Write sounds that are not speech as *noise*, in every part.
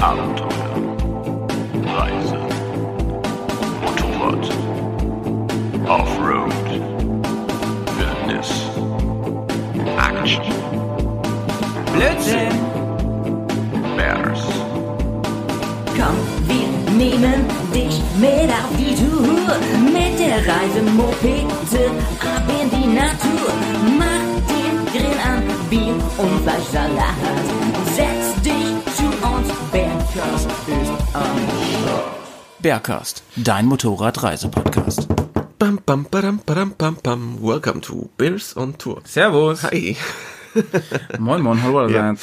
Abenteuer, Reise, Motorrad, Offroad, Wildnis, Action, Blödsinn! Bears, Komm, wir nehmen dich mit auf die Tour. Mit der Reisemopete ab in die Natur. Mach den Grill an, Bier und Fleischsalat. Setz dich Bergkast ist am Bergcast, dein Motorradreisepodcast. Bam, bam, badam, badam, bam, bam. Welcome to Bears on Tour. Servus. Hi. Moin, moin, hallo *laughs* Ja.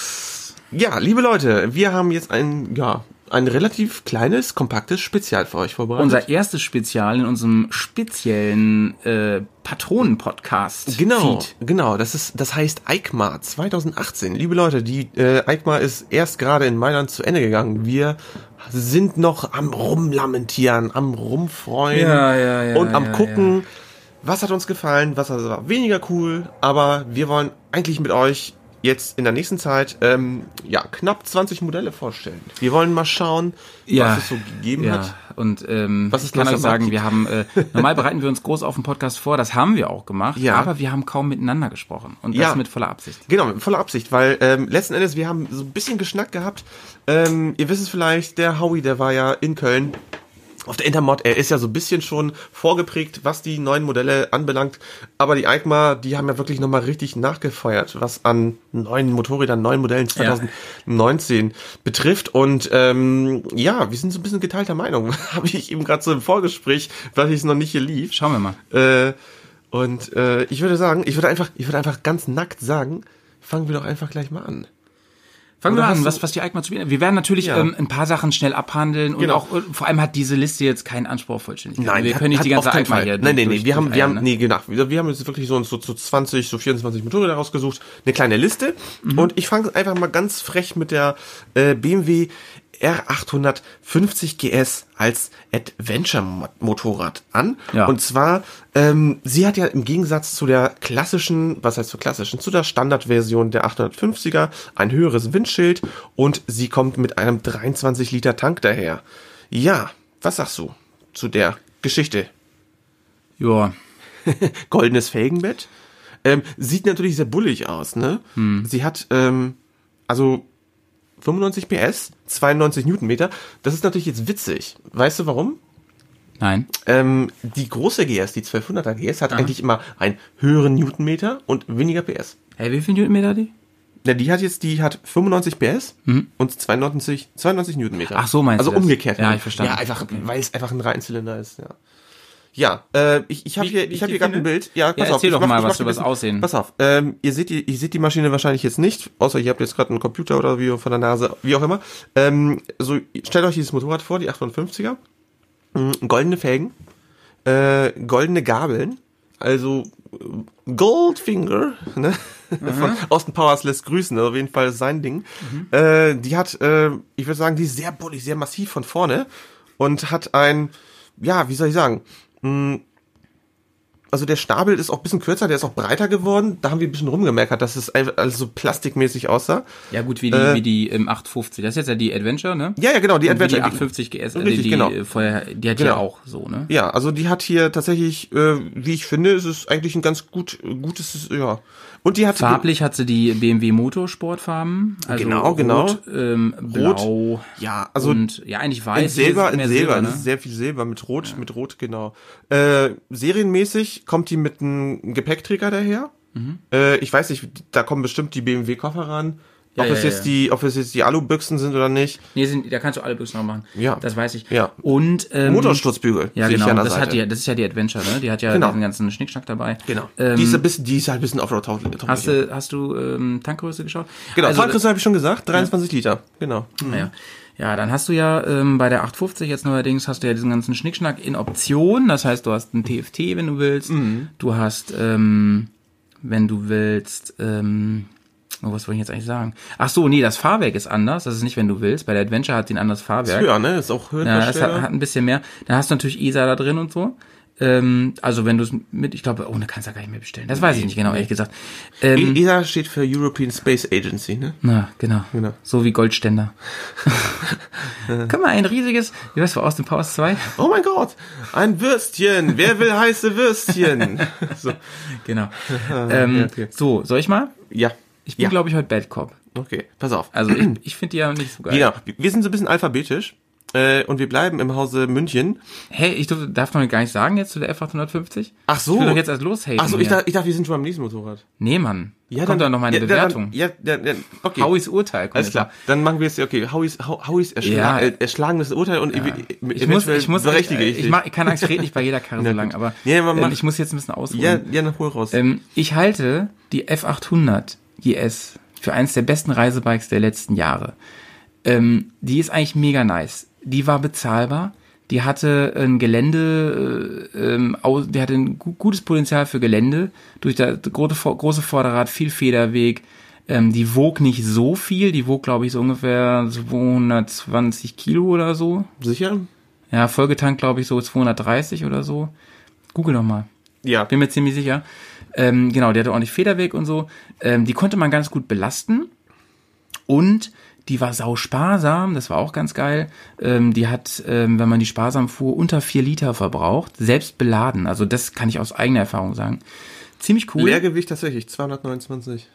Ja, liebe Leute, wir haben jetzt ein, ja, ein relativ kleines, kompaktes Spezial für euch vorbereitet. Unser erstes Spezial in unserem speziellen äh, Patronen-Podcast. Genau, Feed. genau. Das ist, das heißt EICMA 2018. Liebe Leute, die äh, EICMA ist erst gerade in Mailand zu Ende gegangen. Wir sind noch am rumlamentieren, am rumfreuen Ja, ja, ja, und am gucken, was hat uns gefallen, was war weniger cool. Aber wir wollen eigentlich mit euch jetzt in der nächsten Zeit ähm, ja knapp 20 Modelle vorstellen. Wir wollen mal schauen, Ja. was es so gegeben Ja, hat. und ähm, Was ich kann euch sagen, wir haben, äh, normal bereiten wir uns groß auf den Podcast vor, das haben wir auch gemacht, Ja. aber wir haben kaum miteinander gesprochen und Ja. das mit voller Absicht. Genau, mit voller Absicht, weil ähm, letzten Endes, wir haben so ein bisschen geschnackt gehabt. Ähm, ihr wisst es vielleicht, der Howie, der war ja in Köln auf der Intermod. Er ist ja so ein bisschen schon vorgeprägt, was die neuen Modelle anbelangt. Aber die EICMA, die haben ja wirklich nochmal richtig nachgefeuert, was an neuen Motorrädern, neuen Modellen 2019 betrifft. Und ähm, ja, wir sind so ein bisschen geteilter Meinung. *laughs* Habe ich eben gerade so im Vorgespräch, weil ich es noch nicht hier lief. Schauen wir mal. Äh, und äh, ich würde sagen, ich würde einfach, ich würde einfach ganz nackt sagen, fangen wir doch einfach gleich mal an. Fangen Oder wir an, was, was die EICMA zu bieten. Wir werden natürlich Ja. ähm, ein paar Sachen schnell abhandeln und Genau. auch, äh, vor allem hat diese Liste jetzt keinen Anspruch auf Vollständigkeit. wir hat- können nicht die ganze EICMA Fall. hier Nein, nein, nee, wir haben, wir haben, ne? nee, genau. Wir, wir haben jetzt wirklich so, so, so 20, so 24 Motorräder rausgesucht, eine kleine Liste. Mhm. Und ich fange einfach mal ganz frech mit der äh, BMW R850 GS als Adventure-Motorrad an. Ja. Und zwar, ähm, sie hat ja im Gegensatz zu der klassischen, was heißt zur klassischen, zu der Standardversion der 850er ein höheres Windschild und sie kommt mit einem 23 Liter Tank daher. Ja, was sagst du zu der Geschichte? Ja, *laughs* goldenes Felgenbett. Ähm, sieht natürlich sehr bullig aus, ne? Sie hat, ähm, also 95 PS, 92 Newtonmeter. Das ist natürlich jetzt witzig. Weißt du warum? nein. Ähm, die große GS, die 1200er GS, hat eigentlich immer einen höheren Newtonmeter und weniger PS. Hey, wie viel Newtonmeter hat die? Ja, die hat jetzt, die hat 95 PS und 92, 92 Newtonmeter. Mhm. Ach so, meinst also du das? umgekehrt. Ja, ich verstanden. Ja, einfach, weil es einfach ein Reihenzylinder ist, ja. Ja, äh, ich, ich habe hier, ich habe viel hier gerade ein? Bild. Ja, pass Ja, auf. erzähl ich doch mach- mal ich was über das Aussehen. Pass auf, ähm, ihr seht die, ihr seht die Maschine wahrscheinlich jetzt nicht, außer ihr habt jetzt gerade einen Computer oder wie von der Nase, wie auch immer. Ähm, so, stellt euch dieses Motorrad vor, die 850er. Mm, Goldene Felgen, äh, goldene Gabeln, also Goldfinger, ne? Von Austin Powers lässt grüßen, also auf jeden Fall sein Ding. Äh, die hat, äh, ich würde sagen, die ist sehr bullig, sehr massiv von vorne und hat ein, ja, wie soll ich sagen, mh, also der Stabel ist auch ein bisschen kürzer, der ist auch breiter geworden. Da haben wir ein bisschen rumgemeckert, dass es alles so plastikmäßig aussah. Ja gut, wie die, Äh, wie die ähm, 850. Das ist jetzt ja die Adventure, ne? Ja, ja, genau, die Adventure. Die 850 GS, äh, Richtig, die, genau. vorher, die hat Genau. ja auch so, ne? Ja, also die hat hier tatsächlich, äh, wie ich finde, ist es eigentlich ein ganz gut, gutes, ja. Und die hat Farblich hat sie die BMW Motorsportfarben. Also Genau, genau. Rot, ähm, blau ja, also und ja eigentlich in weiß. Silber, Hier in Silber, das ne? ist sehr viel Silber mit Rot, mit Rot, genau. Äh, serienmäßig kommt die mit einem Gepäckträger daher. Mhm. Äh, ich weiß nicht, da kommen bestimmt die BMW-Koffer ran. Ja, ob ja, es ja, jetzt die, ob es jetzt die Alubüchsen sind oder nicht. Nee, sind, da kannst du alle Büchsen noch machen. Ja. Das weiß ich. Ja. Und ähm, Motorsturzbügel. Ja, genau. das, Seite. hat die, das ist ja die Adventure, ne? Die hat ja Genau. diesen ganzen Schnickschnack dabei. Genau. Ähm, die, ist ein bisschen, die ist halt ein bisschen Offroad-tauglich. hast du, hast du ähm, Tankgröße geschaut? Genau, also, Tankgröße habe ich schon gesagt, 23 Liter. Genau. Ja. Ja, dann hast du ja ähm, bei der 850 jetzt neuerdings hast du ja diesen ganzen Schnickschnack in Option. Das heißt, du hast ein TFT, wenn du willst. Mhm. Du hast, ähm, wenn du willst, ähm, oh, was wollte ich jetzt eigentlich sagen? Ach so, nee, das Fahrwerk ist anders. Das ist nicht, wenn du willst. Bei der Adventure hat die ein anderes Fahrwerk. Höher, ne? Ist auch Ja, das hat, hat ein bisschen mehr. Da hast du natürlich ESA da drin und so. Ähm, also wenn du es mit, ich glaube, ohne kannst du ja gar nicht mehr bestellen. Das weiß ich nicht genau, ehrlich gesagt. Ähm, ESA steht für European Space Agency, ne? na, genau. Genau. So wie Goldständer. *laughs* Guck mal, ein riesiges, wie weißt du, aus dem Powers 2? Oh mein Gott, ein Würstchen. Wer will heiße Würstchen? *laughs* so. Genau. *laughs* ähm, ja, okay. So, soll ich mal? Ja. Ich bin, ja. glaube ich, heute Bad Cop. Okay, pass auf. Also ich, ich finde die ja nicht so geil. Genau. Wir sind so ein bisschen alphabetisch. Äh, und wir bleiben im Hause München. Hey, ich durf, darf noch gar nicht sagen jetzt zu der F850? Ach so. Ich will doch jetzt erst loshaten. Ach so, ich dachte, ich dachte, wir sind schon beim nächsten Motorrad. Nee, Mann. Ja, kommt doch noch meine ja, Bewertung. Dann, ja, ja, ja, okay. Howie's Urteil. Alles jetzt klar. Dann machen wir es, okay, Howie's, How- Howie's erschla Ja. äh, erschlagenes Urteil und ev- Ich muss, ich muss, berechtige ich, ich ich, mach, keine Angst, ich rede nicht bei jeder Karre *laughs* so lang, aber Ja, man ähm, ich muss jetzt ein bisschen ausholen. Ja, ja, nach hol raus. Ähm, ich halte die F800 GS für eines der besten Reisebikes der letzten Jahre. Ähm, die ist eigentlich mega nice. Die war bezahlbar. Die hatte ein Gelände, äh, ähm, die hatte ein gu gutes Potenzial für Gelände. Durch das große Vorderrad, viel Federweg. Ähm, die wog nicht so viel. Die wog, glaube ich, so ungefähr 220 Kilo oder so. Sicher? Ja, vollgetankt, glaube ich, so 230 oder so. Google noch mal. Ja. Bin mir ziemlich sicher. Ähm, genau, die hatte ordentlich Federweg und so. Ähm, die konnte man ganz gut belasten. Und die war sau sparsam, das war auch ganz geil. Ähm, die hat, ähm, wenn man die sparsam fuhr, unter vier Liter verbraucht, selbst beladen. Also das kann ich aus eigener Erfahrung sagen. Ziemlich cool. Leergewicht tatsächlich, 229.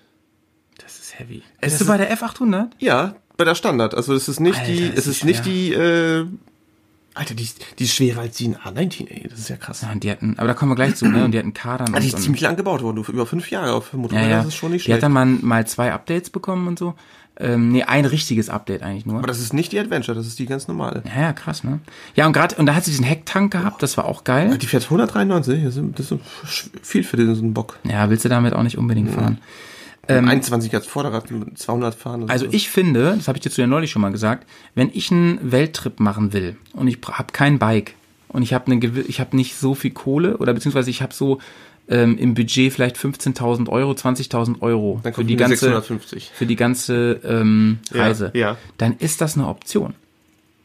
das ist heavy. Es Bist du ist- bei der F800? Ja, bei der Standard. Also es ist nicht Alter, die, ist es die ist nicht die, äh, Alter, die ist, die ist schwerer als die in A19, ey. Das ist ja krass. Ja, und die hatten, aber da kommen wir gleich zu, ne? Und die hatten Kadern Ah, und, die ist ziemlich lang gebaut worden, über fünf Jahre auf Ja, Motorräder, ja. das ist schon nicht die hat schlecht. dann mal, mal zwei Updates bekommen und so. Ähm, nee, ein richtiges Update eigentlich nur. Aber das ist nicht die Adventure, das ist die ganz normale. Ja, ja, krass, ne? Ja, und gerade, und da hat sie diesen Hecktank gehabt, das war auch geil. Die fährt 193, das ist, das ist viel für den, so einen Bock. Ja, willst du damit auch nicht unbedingt fahren. 21 als Vorderrad, mit 200 fahren. Also ist- ich finde, das habe ich dir zu ja neulich schon mal gesagt, wenn ich einen Welttrip machen will und ich habe kein Bike und ich habe ich habe nicht so viel Kohle oder beziehungsweise ich habe so ähm, im Budget vielleicht 15.000 Euro, 20.000 Euro für die ganze 650. für die ganze ähm, Ja, Reise, ja. dann ist das eine Option.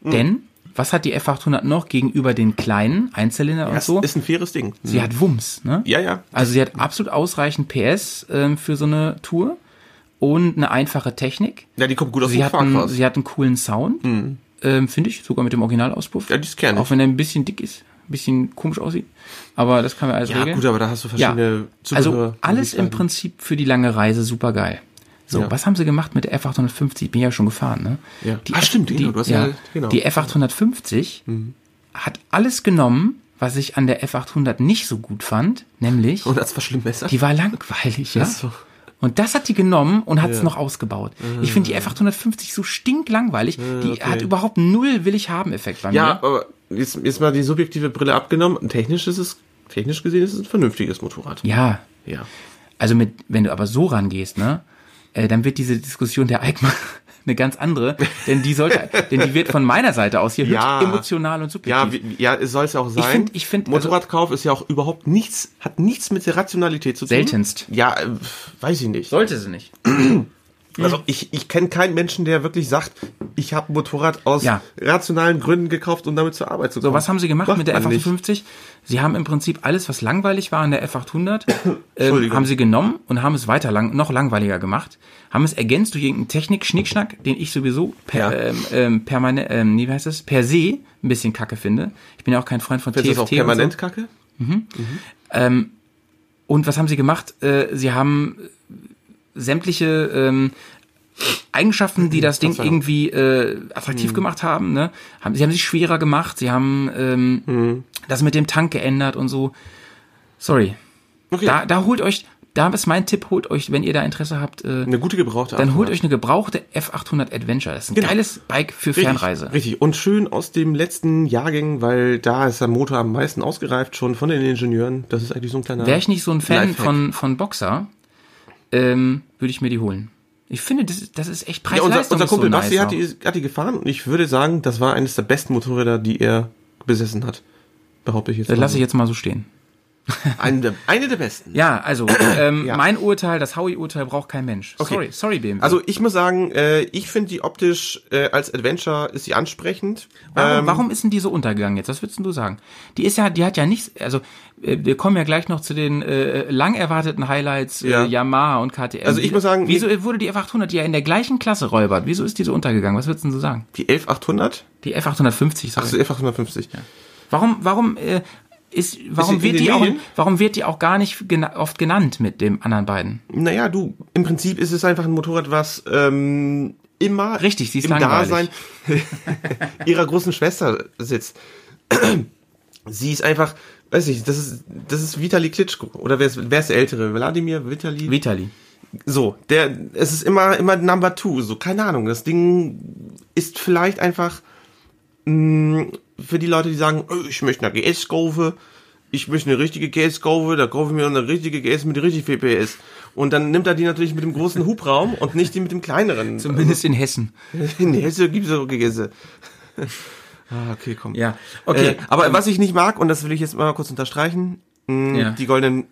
Denn was hat die F800 noch gegenüber den kleinen Einzylinder und das so? ist ein faires Ding. Sie hat Wumms, ne? Ja, ja. Also sie hat absolut ausreichend PS ähm, für so eine Tour und eine einfache Technik. Ja, die kommt gut aus Sie dem hat, einen, sie hat einen coolen Sound, ähm, finde ich, sogar mit dem Originalauspuff. Ja, die ist kernig. Auch wenn er ein bisschen dick ist, ein bisschen komisch aussieht. Aber das kann man alles Ja, regeln. gut, aber da hast du ja, verschiedene also alles im. Prinzip für die lange Reise super geil. So, Ja. was haben sie gemacht mit der F850? Bin ja schon gefahren, ne? Ja. Die Ah, F- stimmt, die, genau, du hast ja, ja- genau. Die F850 hat alles genommen, was ich an der F800 nicht so gut fand, nämlich Und das verschlimmbessert. die war langweilig, ja. So. Und das hat die genommen und hat es Ja. noch ausgebaut. Ich finde die F850 so stinklangweilig. Die okay. hat überhaupt null Will-ich-haben-Effekt bei Ja, mir. aber jetzt, jetzt mal die subjektive Brille abgenommen. Technisch ist es, technisch gesehen ist es ein vernünftiges Motorrad. Ja, Ja. also mit, wenn du aber so rangehst, ne, äh, dann wird diese Diskussion der Eichmann *laughs* eine ganz andere, denn die sollte, denn die wird von meiner Seite aus hier Ja. höchst emotional und Ja, subjektiv. wie, ja, es soll es ja auch sein. find- ich find, also- Motorradkauf ist ja auch überhaupt nichts, hat nichts mit der Rationalität zu tun. Seltenst. Ja, äh, weiß ich nicht. Sollte sie nicht. Also ich, ich kenne keinen Menschen, der wirklich sagt, ich habe ein Motorrad aus Ja. rationalen Gründen gekauft, um damit zur Arbeit zu kommen. So, was haben sie gemacht Macht mit der man nicht. F850? Sie haben im Prinzip alles, was langweilig war an der F800, *coughs* ähm, haben sie genommen und haben es weiter lang, noch langweiliger gemacht, haben es ergänzt durch irgendeinen Technik-Schnickschnack, den ich sowieso per, Ja. ähm, ähm, permanent, ähm, nee, wie heißt das, per se ein bisschen kacke finde. Ich bin ja auch kein Freund von Findest TFT das auch permanent und kacke? so. Und was haben sie gemacht? Äh, sie haben sämtliche ähm, Eigenschaften, die das Ding Verzeihung. irgendwie äh, attraktiv gemacht haben, ne? Haben, sie haben sich schwerer gemacht, sie haben ähm, das mit dem Tank geändert und so. Sorry. Okay. Da, da holt euch, da ist mein Tipp, holt euch, wenn ihr da Interesse habt, äh, Eine gute gebrauchte dann holt euch eine gebrauchte F800 Adventure. Das ist ein Genau. geiles Bike für Richtig, Fernreise. Richtig. Und schön aus dem letzten Jahrgang, weil da ist der Motor am meisten ausgereift schon von den Ingenieuren. Das ist eigentlich so ein kleiner. Wäre ich nicht so ein Fan Lifehack. von, von Boxer, ähm, würde ich mir die holen. Ich finde, das, ist- das ist echt Ja, unser, unser so Kumpel nice Basti hat die, hat die gefahren und ich würde sagen, das war eines der besten Motorräder, die er besessen hat. Behaupte ich jetzt. Das mal lasse so. ich jetzt mal so stehen. Eine der, eine der besten. Ja, also ähm, Ja. mein Urteil, das Howie-Urteil braucht kein Mensch. Okay. Sorry, sorry BMW. Also ich muss sagen, äh, ich finde die optisch äh, als Adventure ist sie ansprechend. Warum, Ähm, warum ist denn die so untergegangen jetzt? Was würdest du sagen? Die ist ja, die hat ja nichts, also äh, wir kommen ja gleich noch zu den äh, lang erwarteten Highlights äh, Ja. Yamaha und KTM. Also ich muss sagen, wieso wurde die F800, die ja in der gleichen Klasse räubert, wieso ist die so untergegangen? Was würdest du sagen? Die 11800? Die F850, sorry. Also F850. Warum, warum äh, ist, warum wird die auch, warum wird die auch gar nicht gena oft genannt mit dem anderen beiden? Naja, du, im Prinzip ist es einfach ein Motorrad, was ähm, immer Richtig, sie ist im langweilig. Dasein *laughs* ihrer großen Schwester sitzt. *clears throat* sie ist einfach, weiß ich, das ist, das ist Vitali Klitschko. Oder wer ist, wer ist der Ältere? Wladimir, Vitali? Vitali. So, der, es ist immer, immer Number Two, so, keine Ahnung. Das Ding ist vielleicht einfach mh, für die Leute, die sagen, oh, ich möchte eine GS kaufen, ich möchte eine richtige GS kaufen, da kaufe ich mir eine richtige GS mit richtig viel PS. Und dann nimmt er die natürlich mit dem großen *laughs* Hubraum und nicht die mit dem kleineren. Zumindest in Hessen. *laughs* In Hesse gibt es auch GS. *laughs* ah, okay, komm. Ja, okay. Äh, aber was ich nicht mag, und das will ich jetzt mal kurz unterstreichen, mh, Ja. die goldenen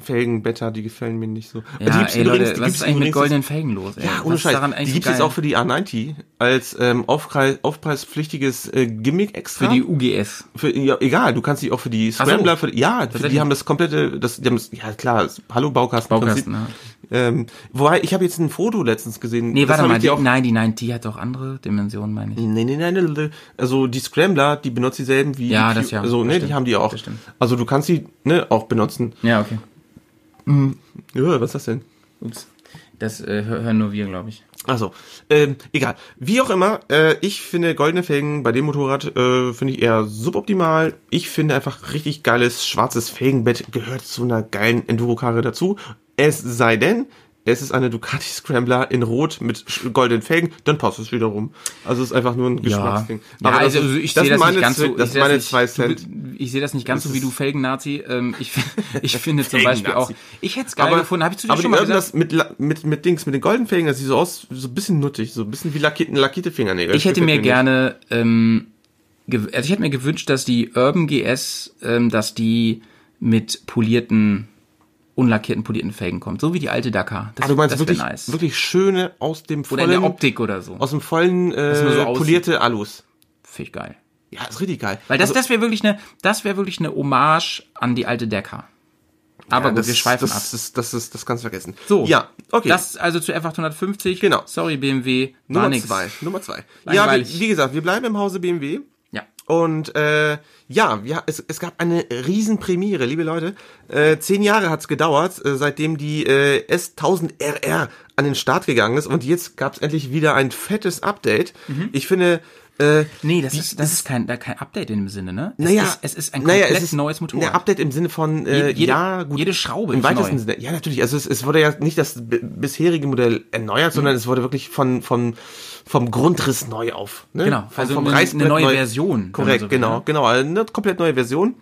Felgenbetter, die gefallen mir nicht so. Die Ja, gibt's ey, übrigens- Leute, die was gibt's ist eigentlich mit goldenen Felgen los? Ey? Ja, Was ohne ist Scheiß. Die gibt so es auch für die A90 als ähm, Aufpreis, aufpreispflichtiges äh, Gimmick extra. Für die UGS. Für, ja, egal, du kannst die auch für die Scrambler, für, ja, für, die haben das komplette, das, die haben das, ja klar, das, hallo Baukasten. Baukasten, ja. Ähm, wobei, ich habe jetzt ein Foto letztens gesehen. Nee, warte mal, die, auch, nein, die 90 hat doch andere Dimensionen, meine ich. Nee, nee, nee, nee, nee. Also die Scrambler, die benutzt dieselben wie Ja, die das ja, Also, ne, die haben die auch. Also du kannst die ne, auch benutzen. Ja, okay. Ja, was ist das denn? Ups. Das äh, hör- hören nur wir, glaube ich. Also, ähm, egal. Wie auch immer, äh, ich finde goldene Felgen bei dem Motorrad äh, finde ich eher suboptimal. Ich finde einfach richtig geiles schwarzes Felgenbett gehört zu einer geilen Enduro-Karre dazu. Es sei denn, es ist eine Ducati Scrambler in Rot mit goldenen Felgen, dann passt es wiederum. Also es ist einfach nur ein Geschmacksding. Ja, Aber also das- ich das sehe sind das nicht meine ganz so. Das sehe sind meine nicht- zwei du- Cent. Ich sehe das nicht ganz Das so wie du Felgen-Nazi. Ähm, ich *laughs* ich finde zum Beispiel auch. Ich hätte es geil gefunden. Habe ich zu dir aber schon mal gesagt? das mit, mit, mit Dings, mit den goldenen Felgen, das sieht so aus, so ein bisschen nuttig, so ein bisschen wie lackierte, lackierte Fingernägel. Ich hätte Das mir gerne, ähm, also ich hätte mir gewünscht, dass die Urban GS, ähm, dass die mit polierten, unlackierten, polierten Felgen kommt. So wie die alte Dakar. Das, Ah, du meinst das wirklich, nice. wirklich schöne aus dem Oder in der vollen, Optik oder so. aus dem vollen äh, so polierte Alus. Finde ich geil. Ja, ist richtig geil. Weil das, Also, das wäre wirklich eine, das wäre wirklich eine Hommage an die alte Dakar. Aber ja, gut, das, wir schweifen das, ab. Das, das, das, das kannst du vergessen. So. Ja, okay. Das also zu F850. Genau. Sorry, BMW. Nummer nix. zwei. Nummer zwei. Ja, Langweilig. wie, wie gesagt, wir bleiben im Hause BMW. Ja. Und äh, ja, wir, es, es gab eine Riesenpremiere, liebe Leute. Äh, zehn Jahre hat's gedauert, äh, seitdem die äh, S1000RR an den Start gegangen ist. Und jetzt gab's endlich wieder ein fettes Update. Mhm. Ich finde... Äh, Nee, das ist, das ist kein, da kein Update in dem Sinne, ne? Es naja, ist, es ist ein naja, komplett es ist neues Motorrad. Ein Update im Sinne von, äh, Je- jede- ja, gut. jede Schraube Im weitesten neu. Sinne. Ja, natürlich. Also es, es wurde ja nicht das bisherige Modell erneuert, sondern es wurde wirklich von, von, vom Grundriss neu auf. Ne? Genau, vom, also vom eine- Reißbrett eine neue neu- Version, Korrekt, so will, genau, ne? genau. Eine komplett neue Version.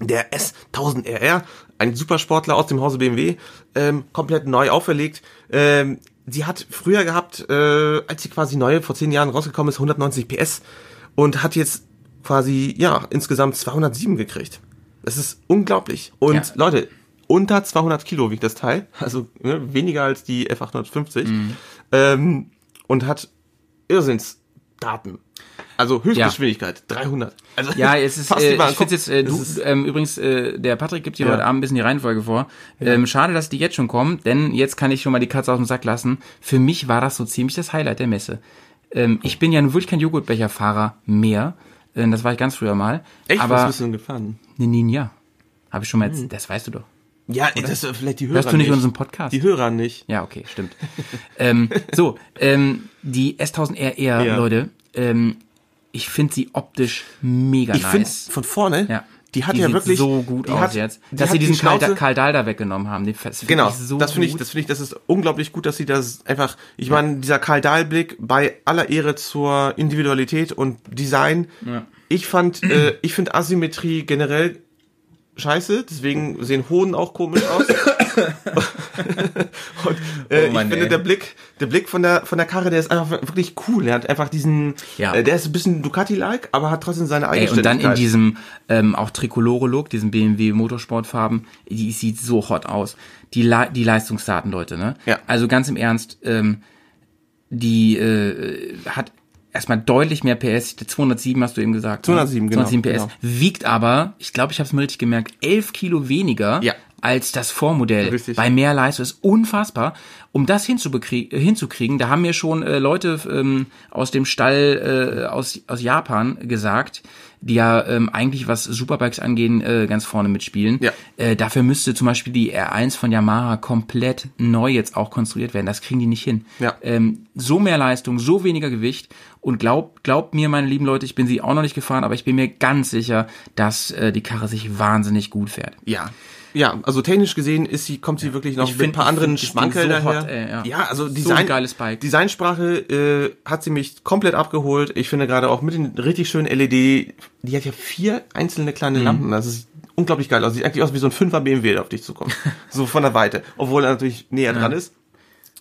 Der S1000RR, ein Supersportler aus dem Hause BMW, ähm, komplett neu auferlegt. Ähm, sie hat früher gehabt, äh, als sie quasi neu vor zehn Jahren rausgekommen ist, 190 PS und hat jetzt quasi, ja, insgesamt 207 gekriegt. Das ist unglaublich. Und Ja. Leute, unter 200 Kilo wiegt das Teil, *laughs* also ne, weniger als die F850 Mhm. ähm, und hat Irrsinnsdaten. Also Höchstgeschwindigkeit 300. Also Ja, es ist, *laughs* fast äh, ich finde jetzt, äh, du, ähm, übrigens, äh, der Patrick gibt dir Ja. heute Abend ein bisschen die Reihenfolge vor. Ähm, schade, dass die jetzt schon kommen, denn jetzt kann ich schon mal die Katze aus dem Sack lassen. Für mich war das so ziemlich das Highlight der Messe. Ähm, ich bin ja nun wirklich kein Joghurtbecherfahrer mehr. Ähm, das war ich ganz früher mal. Echt, aber was bist du denn gefahren? eine Ninja. Habe ich schon mal, jetzt, das weißt du doch. Ja, das äh, vielleicht die Hörer Hörst du nicht unseren Podcast? Die Hörer nicht. Ja, okay, stimmt. ähm, so, ähm, die S1000RR, Ja. Leute, ähm, ich finde sie optisch mega Ich finde nice. von vorne, Ja. die hat die ja sieht wirklich so gut aus hat, jetzt. die Dass sie diesen die Schnauze- Karl Dahl da weggenommen haben. Die, das find Genau, ich so das finde ich, das finde ich, das ist unglaublich gut, dass sie das einfach, ich meine, dieser Karl Dahl Blick bei aller Ehre zur Individualität und Design. Ja. Ich fand, äh, ich finde Asymmetrie generell scheiße, deswegen sehen Hoden auch komisch aus. *laughs* und äh, Oh Mann, ich finde ey. der Blick, der Blick von der von der Karre, der ist einfach wirklich cool. Er hat einfach diesen, Ja. äh, der ist ein bisschen Ducati-like, aber hat trotzdem seine Ey, und dann in diesem ähm, auch Tricolore-Look, diesen BMW Motorsportfarben, die sieht so hot aus. Die, Le die Leistungsdaten, Leute, ne? Ja. Also ganz im Ernst, ähm, die äh, hat erstmal deutlich mehr PS. 207 hast du eben gesagt. ne? 207, genau, 207 PS. genau. Wiegt aber, ich glaube, ich habe es mir richtig gemerkt, 11 Kilo weniger Ja. Als das Vormodell. Richtig. Bei mehr Leistung ist unfassbar. Um das hinzukriegen, da haben mir schon äh, Leute ähm, aus dem Stall äh, aus, aus Japan gesagt, die ja ähm, eigentlich was Superbikes angehen, äh, ganz vorne mitspielen. Ja. Äh, dafür müsste zum Beispiel die R1 von Yamaha komplett neu jetzt auch konstruiert werden. Das kriegen die nicht hin. Ja. Ähm, so mehr Leistung, so weniger Gewicht und glaubt glaubt mir, meine lieben Leute, ich bin sie auch noch nicht gefahren, aber ich bin mir ganz sicher, dass äh, die Karre sich wahnsinnig gut fährt. Ja. Ja, also technisch gesehen ist sie, kommt sie wirklich noch Ich mit find- ein paar anderen find Schmankerl so daher. hot, ey, ja. ja, also So Design, Bike. Designsprache äh, hat sie mich komplett abgeholt. Ich finde gerade auch mit den richtig schönen LED, die hat ja vier einzelne kleine Mhm. Lampen. Das ist unglaublich geil. Also sieht eigentlich aus wie so ein 5er BMW, der auf dich zukommt. *laughs* so von der Weite. Obwohl er natürlich näher dran ist.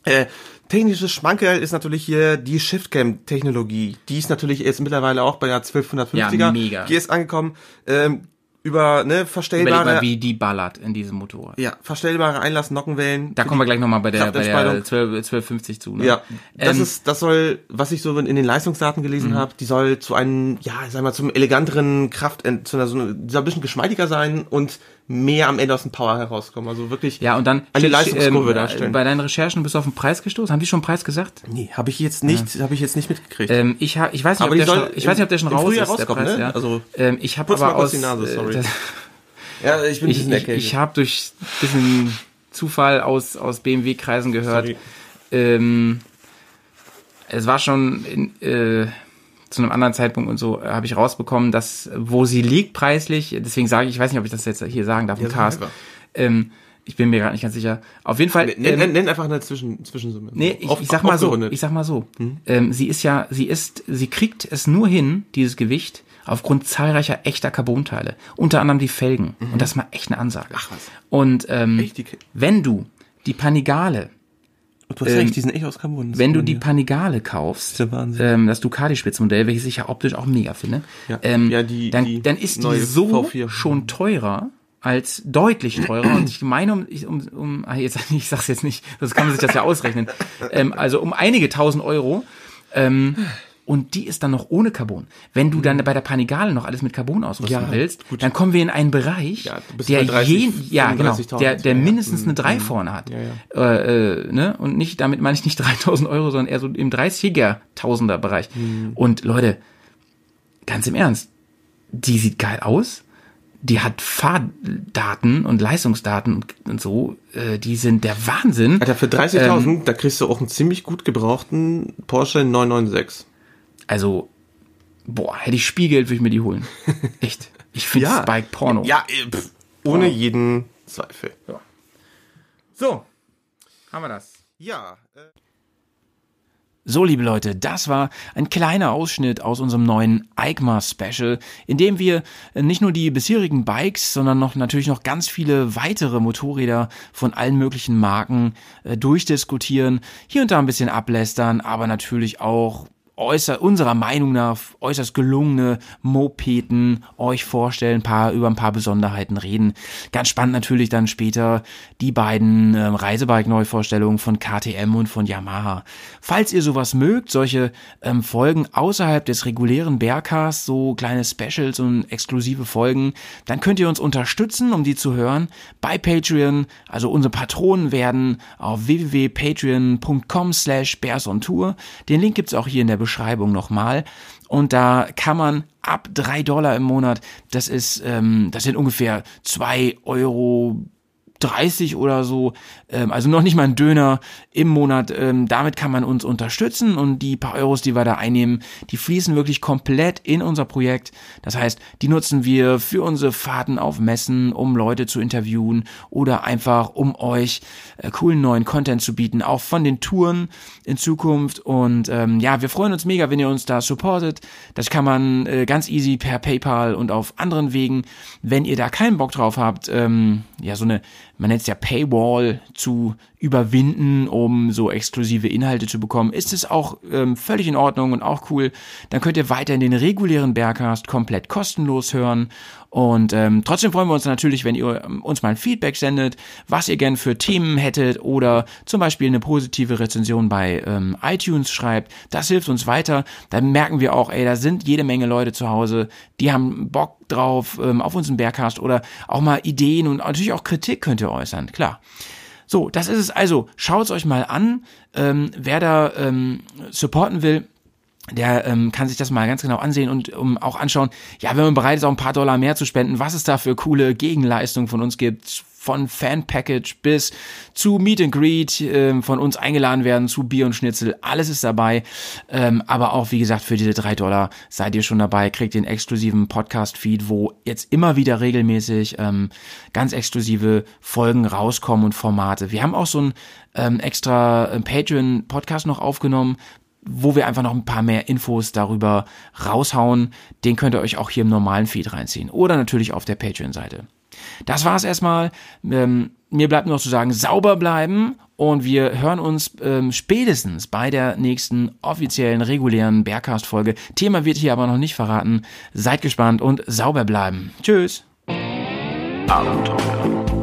Äh, technisches Schmankerl ist natürlich hier die Shiftcam-Technologie. Die ist natürlich jetzt mittlerweile auch bei der 1250er. Ja, mega. Die ist angekommen. Ähm, über ne, Überleg verstellbare mal, wie die ballert in diesem Motorrad. ja, verstellbare Einlass-Nockenwellen. Da kommen wir gleich nochmal bei der, bei der Kraftanspannung. 12, 1250 zu. Ne? Ja, das Ähm, ist, das soll, was ich so in den Leistungsdaten gelesen habe, die soll zu einem, ja, sag mal, zum eleganteren Kraft, äh, zu einer, so soll ein bisschen geschmeidiger sein und mehr am Ende aus dem Power herauskommen. Also wirklich. Ja, und dann Eine Leistungskurve ähm, darstellen. Bei deinen Recherchen bist du auf den Preis gestoßen. Haben die schon einen Preis gesagt? Nee, habe ich jetzt nicht, habe ich jetzt nicht mitgekriegt. Ähm, ich, ha, ich weiß nicht, Aber ob der schon, ich weiß nicht, ob der schon raus ist, der Preis, ne? ja. Also, ähm, ich habe aber aus, die Nase, äh, sorry. das, *laughs* ja, ich bin ein ich, bisschen ich, ich habe durch bisschen Zufall aus, aus BMW-Kreisen gehört, Sorry. ähm, es war schon in, äh, zu einem anderen Zeitpunkt und so äh, habe ich rausbekommen, dass wo sie liegt preislich, deswegen sage ich, ich weiß nicht, ob ich das jetzt hier sagen darf im Ja, Cast. Ähm, ich bin mir gerade nicht ganz sicher. Auf jeden Fall. nenn, ähm, nenn, nenn einfach eine Zwischen, Zwischensumme. Nee, ich, Auf- ich sag mal so, ich sag mal so. Ähm, sie ist ja, sie ist, sie kriegt es nur hin, dieses Gewicht, aufgrund zahlreicher echter Carbonteile. Unter anderem die Felgen. Und das ist mal echt eine Ansage. Ach was. Und ähm, die wenn du die Panigale, Du hast recht, die sind echt aus Carbon. Das wenn du die. Panigale kaufst, Wahnsinn. ähm, das Ducati-Spitzmodell, welches ich ja optisch auch mega finde, Ja. ähm, Ja, die- dann, die dann ist die so V4. schon teurer als deutlich teurer und ich meine um, ich- um, um ah, jetzt *laughs* ich sag's jetzt nicht, sonst kann man sich das ja ausrechnen. Ähm, also um einige tausend Euro. Ähm, und die ist dann noch ohne Carbon. Wenn du dann bei der Panigale noch alles mit Carbon ausrüsten Mhm. Ja, willst, dann kommen wir in einen Bereich, Ja, der bei 30, jeden, ja genau, 35.000, der, der mindestens eine 3 vorne hat. Äh, äh, ne? Und nicht, damit meine ich nicht *laughs* 3000 Euro, sondern eher so im 30er Tausender Bereich. Und Leute, ganz im Ernst, die sieht geil aus. Die hat Fahrdaten und Leistungsdaten und, so, äh, die sind der Wahnsinn. Alter, für 30.000, da kriegst du auch einen ziemlich gut gebrauchten Porsche 996. Also, boah, hätte ich Spielgeld, würde ich mir die holen. *laughs* Echt. Ich finde Ja. Spike Porno. Ja, äh, pff, ohne jeden Zweifel. So, haben wir das. Ja, äh, So, liebe Leute, das war ein kleiner Ausschnitt aus unserem neuen EICMA Special, in dem wir nicht nur die bisherigen Bikes, sondern noch natürlich noch ganz viele weitere Motorräder von allen möglichen Marken äh, durchdiskutieren, hier und da ein bisschen ablästern, aber natürlich auch äußer, unserer Meinung nach äußerst gelungene Mopeden euch vorstellen, paar, über ein paar Besonderheiten reden. Ganz spannend natürlich dann später die beiden ähm, Reisebike-Neuvorstellungen von KTM und von Yamaha. Falls ihr sowas mögt, solche ähm, Folgen außerhalb des regulären Bergcasts, so kleine Specials und exklusive Folgen, dann könnt ihr uns unterstützen, um die zu hören, bei Patreon, also unsere Patronen werden auf www.patreon.com slash bearsontour. Den Link gibt's auch hier in der Beschreibung nochmal. Und da kann man ab drei Dollar im Monat, das ist, ähm, das sind ungefähr zwei Euro 30 oder so, ähm, also noch nicht mal ein Döner im Monat. Ähm, damit kann man uns unterstützen und die paar Euros, die wir da einnehmen, die fließen wirklich komplett in unser Projekt. Das heißt, die nutzen wir für unsere Fahrten auf Messen, um Leute zu interviewen oder einfach um euch äh, coolen neuen Content zu bieten, auch von den Touren in Zukunft. Und ähm, ja, wir freuen uns mega, wenn ihr uns da supportet. Das kann man äh, ganz easy per PayPal und auf anderen Wegen. Wenn ihr da keinen Bock drauf habt, ähm, ja, so eine man nennt es ja Paywall zu überwinden, um so exklusive Inhalte zu bekommen, ist es auch ähm, völlig in Ordnung und auch cool. Dann könnt ihr weiterhin den regulären Bergcast komplett kostenlos hören. Und ähm, trotzdem freuen wir uns natürlich, wenn ihr ähm, uns mal ein Feedback sendet, was ihr gern für Themen hättet oder zum Beispiel eine positive Rezension bei ähm, iTunes schreibt. Das hilft uns weiter. Dann merken wir auch, ey, da sind jede Menge Leute zu Hause, die haben Bock drauf ähm, auf unseren Bergcast oder auch mal Ideen und natürlich auch Kritik könnt ihr äußern, klar. So, das ist es also. Schaut's euch mal an. Ähm, wer da ähm, supporten will, der ähm, kann sich das mal ganz genau ansehen und um, auch anschauen, ja, wenn man bereit ist, auch ein paar Dollar mehr zu spenden, was es da für coole Gegenleistungen von uns gibt, von Fan-Package bis zu Meet and Greet, äh, von uns eingeladen werden, zu Bier und Schnitzel, alles ist dabei. Ähm, aber auch, wie gesagt, für diese drei Dollar seid ihr schon dabei, kriegt den exklusiven Podcast-Feed, wo jetzt immer wieder regelmäßig ähm, ganz exklusive Folgen rauskommen und Formate. Wir haben auch so ein ähm, extra äh, Patreon-Podcast noch aufgenommen, wo wir einfach noch ein paar mehr Infos darüber raushauen. Den könnt ihr euch auch hier im normalen Feed reinziehen. Oder natürlich auf der Patreon-Seite. Das war's erstmal. Ähm, mir bleibt nur noch zu sagen, sauber bleiben und wir hören uns ähm, spätestens bei der nächsten offiziellen, regulären Bergcast-Folge. Thema wird hier aber noch nicht verraten. Seid gespannt und sauber bleiben. Tschüss. Abenteuer.